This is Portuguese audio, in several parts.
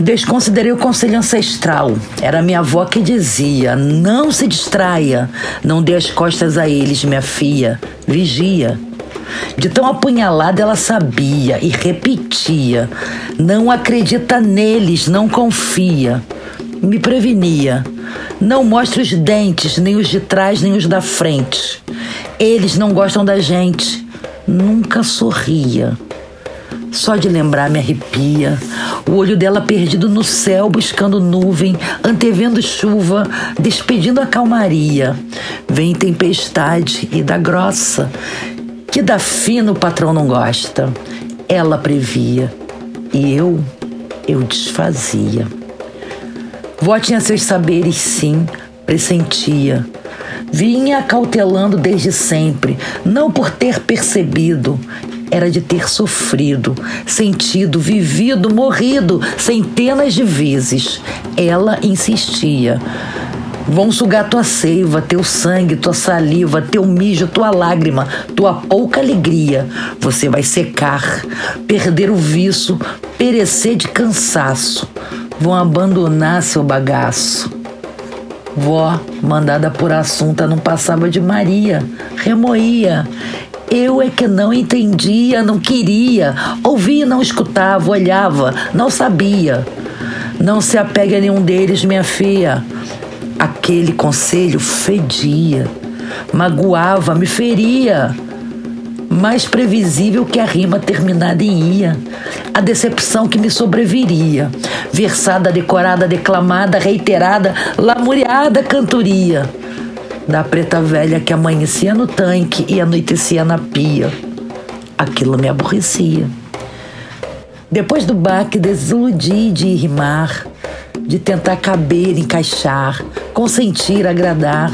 Desconsiderei o conselho ancestral. Era minha avó que dizia: não se distraia, não dê as costas a eles, minha filha, vigia. De tão apunhalada ela sabia e repetia: não acredita neles, não confia. Me prevenia: não mostre os dentes, nem os de trás, nem os da frente. Eles não gostam da gente. Nunca sorria. Só de lembrar me arrepia. O olho dela perdido no céu, buscando nuvem, antevendo chuva, despedindo a calmaria. Vem tempestade e dá grossa, que da fina o patrão não gosta. Ela previa e eu, eu desfazia. Vó tinha seus saberes, sim, pressentia. Vinha cautelando desde sempre, não por ter percebido, era de ter sofrido, sentido, vivido, morrido centenas de vezes. Ela insistia. Vão sugar tua seiva, teu sangue, tua saliva, teu mijo, tua lágrima, tua pouca alegria. Você vai secar, perder o viço, perecer de cansaço. Vão abandonar seu bagaço. Vó, mandada por assunta, não passava de Maria, remoía. Eu é que não entendia, não queria, ouvia, não escutava, olhava, não sabia. Não se apegue a nenhum deles, minha filha. Aquele conselho fedia, magoava, me feria. Mais previsível que a rima terminada em ia. A decepção que me sobreviria. Versada, decorada, declamada, reiterada, lamuriada cantoria da preta velha que amanhecia no tanque e anoitecia na pia. Aquilo me aborrecia. Depois do baque, desiludi de rimar, de tentar caber, encaixar, consentir, agradar.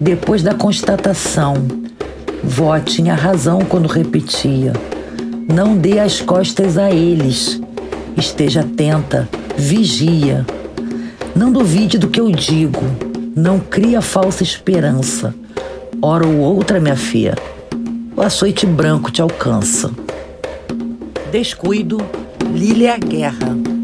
Depois da constatação, vó tinha razão quando repetia: não dê as costas a eles. Esteja atenta, vigia. Não duvide do que eu digo não cria falsa esperança. Hora ou outra, minha filha, o açoite branco te alcança. Descuido, Lília Guerra.